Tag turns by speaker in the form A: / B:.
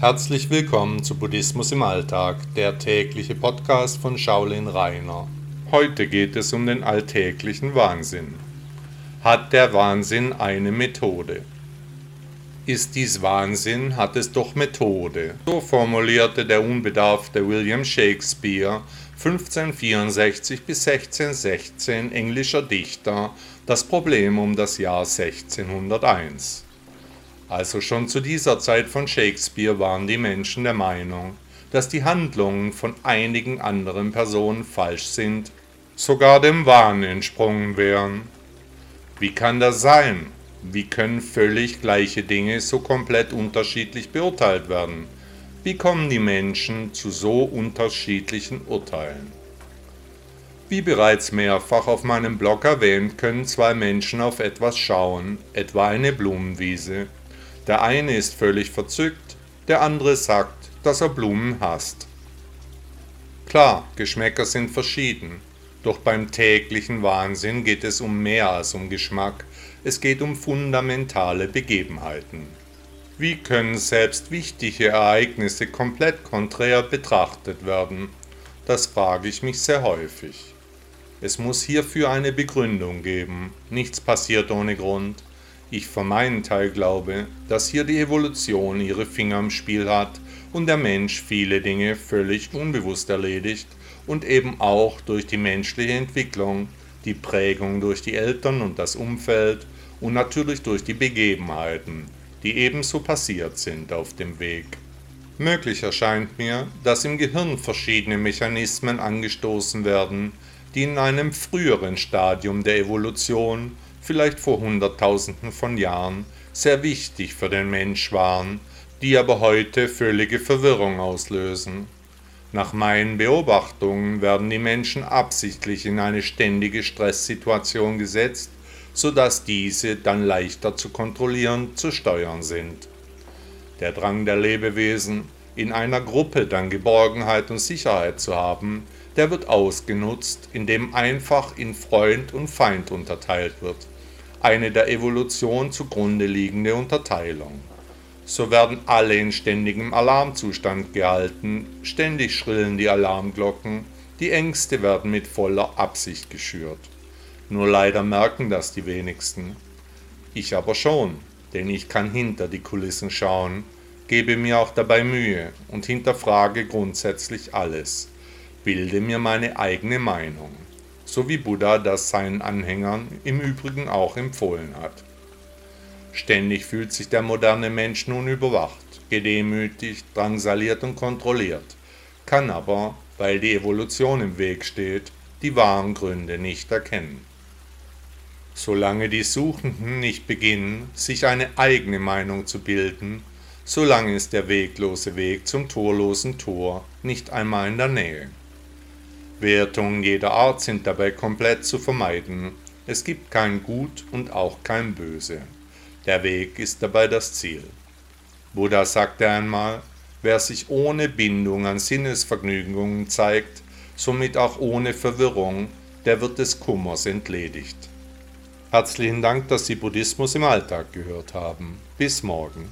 A: Herzlich willkommen zu Buddhismus im Alltag, der tägliche Podcast von Shaolin Rainer. Heute geht es um den alltäglichen Wahnsinn. Hat der Wahnsinn eine Methode? Ist dies Wahnsinn, hat es doch Methode. So formulierte der unbedarfte William Shakespeare 1564 bis 1616 englischer Dichter das Problem um das Jahr 1601. Also schon zu dieser Zeit von Shakespeare waren die Menschen der Meinung, dass die Handlungen von einigen anderen Personen falsch sind, sogar dem Wahn entsprungen wären. Wie kann das sein? Wie können völlig gleiche Dinge so komplett unterschiedlich beurteilt werden? Wie kommen die Menschen zu so unterschiedlichen Urteilen? Wie bereits mehrfach auf meinem Blog erwähnt, können zwei Menschen auf etwas schauen, etwa eine Blumenwiese, der eine ist völlig verzückt, der andere sagt, dass er Blumen hasst. Klar, Geschmäcker sind verschieden, doch beim täglichen Wahnsinn geht es um mehr als um Geschmack, es geht um fundamentale Begebenheiten. Wie können selbst wichtige Ereignisse komplett konträr betrachtet werden? Das frage ich mich sehr häufig. Es muss hierfür eine Begründung geben, nichts passiert ohne Grund. Ich für meinen Teil glaube, dass hier die Evolution ihre Finger im Spiel hat und der Mensch viele Dinge völlig unbewusst erledigt und eben auch durch die menschliche Entwicklung, die Prägung durch die Eltern und das Umfeld und natürlich durch die Begebenheiten, die ebenso passiert sind auf dem Weg. Möglich erscheint mir, dass im Gehirn verschiedene Mechanismen angestoßen werden, die in einem früheren Stadium der Evolution vielleicht vor Hunderttausenden von Jahren, sehr wichtig für den Mensch waren, die aber heute völlige Verwirrung auslösen. Nach meinen Beobachtungen werden die Menschen absichtlich in eine ständige Stresssituation gesetzt, sodass diese dann leichter zu kontrollieren, zu steuern sind. Der Drang der Lebewesen, in einer Gruppe dann Geborgenheit und Sicherheit zu haben, der wird ausgenutzt, indem einfach in Freund und Feind unterteilt wird eine der Evolution zugrunde liegende Unterteilung. So werden alle in ständigem Alarmzustand gehalten, ständig schrillen die Alarmglocken, die Ängste werden mit voller Absicht geschürt. Nur leider merken das die wenigsten. Ich aber schon, denn ich kann hinter die Kulissen schauen, gebe mir auch dabei Mühe und hinterfrage grundsätzlich alles, bilde mir meine eigene Meinung so wie Buddha das seinen Anhängern im Übrigen auch empfohlen hat. Ständig fühlt sich der moderne Mensch nun überwacht, gedemütigt, drangsaliert und kontrolliert, kann aber, weil die Evolution im Weg steht, die wahren Gründe nicht erkennen. Solange die Suchenden nicht beginnen, sich eine eigene Meinung zu bilden, solange ist der weglose Weg zum torlosen Tor nicht einmal in der Nähe. Wertungen jeder Art sind dabei komplett zu vermeiden. Es gibt kein Gut und auch kein Böse. Der Weg ist dabei das Ziel. Buddha sagte einmal, wer sich ohne Bindung an Sinnesvergnügungen zeigt, somit auch ohne Verwirrung, der wird des Kummers entledigt. Herzlichen Dank, dass Sie Buddhismus im Alltag gehört haben. Bis morgen.